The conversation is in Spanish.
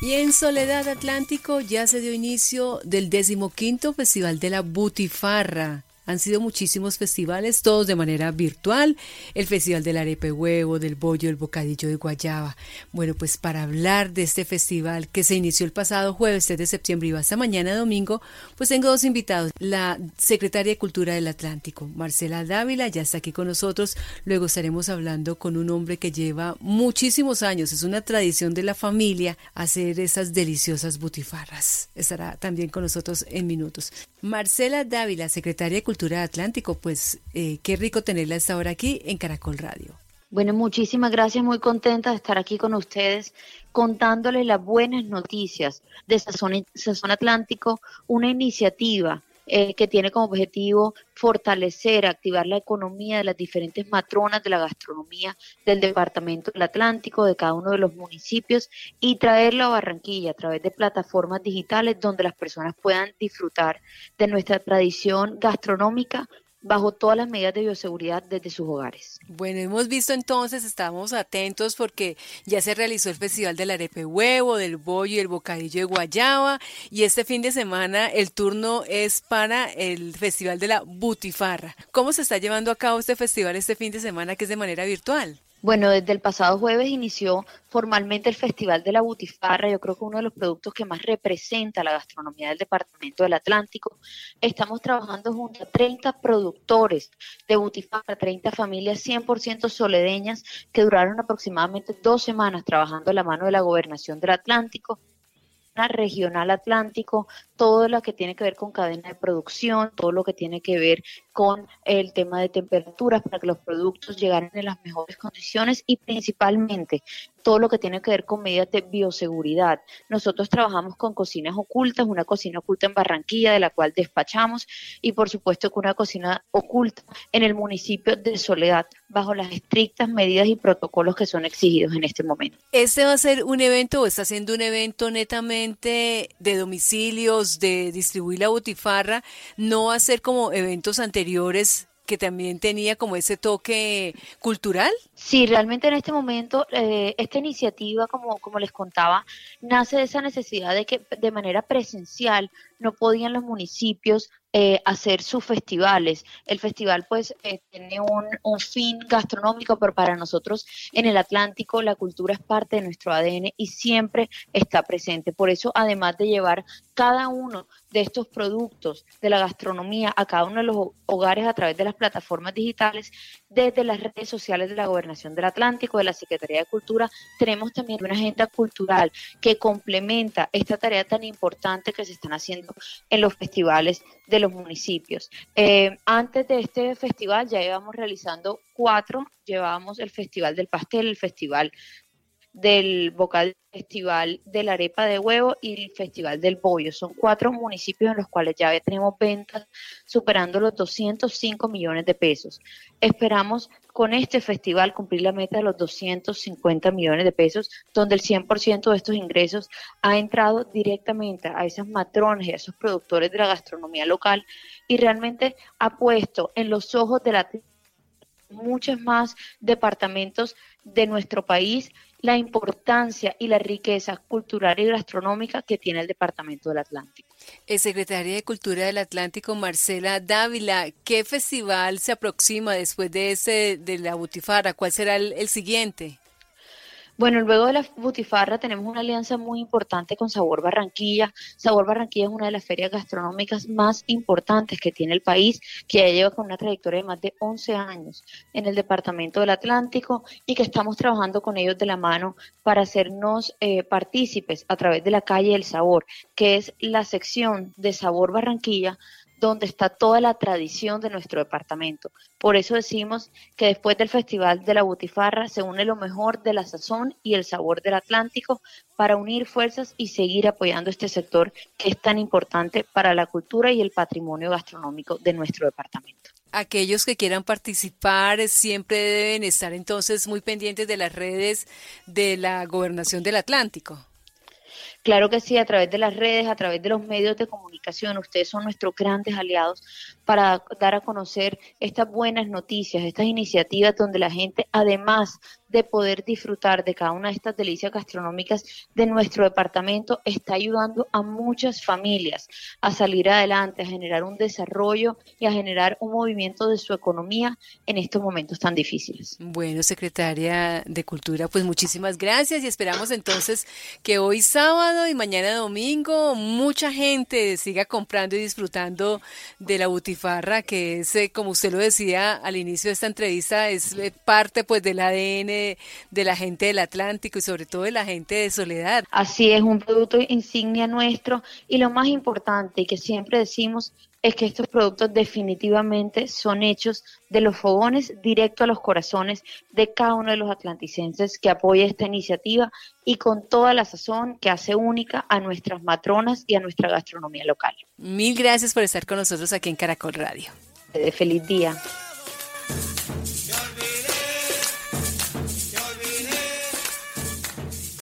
Y en Soledad Atlántico ya se dio inicio del decimoquinto Festival de la Butifarra. Han sido muchísimos festivales, todos de manera virtual. El Festival del Arepe Huevo, del Bollo, el Bocadillo de Guayaba. Bueno, pues para hablar de este festival que se inició el pasado jueves 3 de septiembre y va hasta mañana domingo, pues tengo dos invitados. La secretaria de Cultura del Atlántico, Marcela Dávila, ya está aquí con nosotros. Luego estaremos hablando con un hombre que lleva muchísimos años, es una tradición de la familia hacer esas deliciosas butifarras. Estará también con nosotros en minutos. Marcela Dávila, secretaria de Cultura Atlántico. Pues eh, qué rico tenerla esta hora aquí en Caracol Radio. Bueno, muchísimas gracias, muy contenta de estar aquí con ustedes contándoles las buenas noticias de Sazón, Sazón Atlántico, una iniciativa eh, que tiene como objetivo fortalecer, activar la economía de las diferentes matronas de la gastronomía del Departamento del Atlántico, de cada uno de los municipios, y traerlo a Barranquilla a través de plataformas digitales donde las personas puedan disfrutar de nuestra tradición gastronómica bajo todas las medidas de bioseguridad desde sus hogares. Bueno, hemos visto entonces, estamos atentos porque ya se realizó el Festival del Arepe Huevo, del Bollo y el Bocadillo de Guayaba y este fin de semana el turno es para el Festival de la Butifarra. ¿Cómo se está llevando a cabo este festival este fin de semana que es de manera virtual? Bueno, desde el pasado jueves inició formalmente el Festival de la Butifarra. Yo creo que uno de los productos que más representa la gastronomía del Departamento del Atlántico. Estamos trabajando junto a 30 productores de Butifarra, 30 familias 100% soledeñas que duraron aproximadamente dos semanas trabajando a la mano de la Gobernación del Atlántico regional atlántico, todo lo que tiene que ver con cadena de producción, todo lo que tiene que ver con el tema de temperaturas para que los productos llegaran en las mejores condiciones y principalmente todo lo que tiene que ver con medidas de bioseguridad. Nosotros trabajamos con cocinas ocultas, una cocina oculta en Barranquilla de la cual despachamos y por supuesto con una cocina oculta en el municipio de Soledad bajo las estrictas medidas y protocolos que son exigidos en este momento. ¿Este va a ser un evento o está siendo un evento netamente de domicilios, de distribuir la butifarra? ¿No va a ser como eventos anteriores que también tenía como ese toque cultural? Sí, realmente en este momento eh, esta iniciativa, como, como les contaba, nace de esa necesidad de que de manera presencial no podían los municipios eh, hacer sus festivales. El festival pues eh, tiene un, fin gastronómico, pero para nosotros en el Atlántico la cultura es parte de nuestro ADN y siempre está presente. Por eso, además de llevar cada uno de estos productos de la gastronomía a cada uno de los hogares a través de las plataformas digitales, desde las redes sociales de la Gobernación del Atlántico, de la Secretaría de Cultura, tenemos también una agenda cultural que complementa esta tarea tan importante que se están haciendo en los festivales de los municipios. Eh, antes de este festival ya íbamos realizando cuatro, llevábamos el Festival del Pastel, el Festival del Vocal Festival de la Arepa de Huevo y el Festival del Bollo. Son cuatro municipios en los cuales ya tenemos ventas superando los 205 millones de pesos. Esperamos con este festival cumplir la meta de los 250 millones de pesos, donde el 100% de estos ingresos ha entrado directamente a esas matrones y a esos productores de la gastronomía local y realmente ha puesto en los ojos de la muchos más departamentos de nuestro país la importancia y la riqueza cultural y gastronómica que tiene el Departamento del Atlántico. El secretaria de Cultura del Atlántico, Marcela Dávila, ¿qué festival se aproxima después de ese de la Butifara? ¿Cuál será el siguiente? Bueno, luego de la Butifarra tenemos una alianza muy importante con Sabor Barranquilla. Sabor Barranquilla es una de las ferias gastronómicas más importantes que tiene el país, que ya lleva con una trayectoria de más de 11 años en el Departamento del Atlántico y que estamos trabajando con ellos de la mano para hacernos eh, partícipes a través de la calle del sabor, que es la sección de Sabor Barranquilla donde está toda la tradición de nuestro departamento. Por eso decimos que después del Festival de la Butifarra se une lo mejor de la sazón y el sabor del Atlántico para unir fuerzas y seguir apoyando este sector que es tan importante para la cultura y el patrimonio gastronómico de nuestro departamento. Aquellos que quieran participar siempre deben estar entonces muy pendientes de las redes de la Gobernación del Atlántico. Claro que sí, a través de las redes, a través de los medios de comunicación, ustedes son nuestros grandes aliados para dar a conocer estas buenas noticias, estas iniciativas donde la gente, además de poder disfrutar de cada una de estas delicias gastronómicas de nuestro departamento está ayudando a muchas familias a salir adelante, a generar un desarrollo y a generar un movimiento de su economía en estos momentos tan difíciles. Bueno, secretaria de Cultura, pues muchísimas gracias y esperamos entonces que hoy sábado y mañana domingo mucha gente siga comprando y disfrutando de la butifarra, que es, eh, como usted lo decía al inicio de esta entrevista, es eh, parte pues del ADN de la gente del Atlántico y sobre todo de la gente de Soledad. Así es, un producto insignia nuestro y lo más importante que siempre decimos es que estos productos definitivamente son hechos de los fogones directo a los corazones de cada uno de los atlanticenses que apoya esta iniciativa y con toda la sazón que hace única a nuestras matronas y a nuestra gastronomía local. Mil gracias por estar con nosotros aquí en Caracol Radio. feliz día.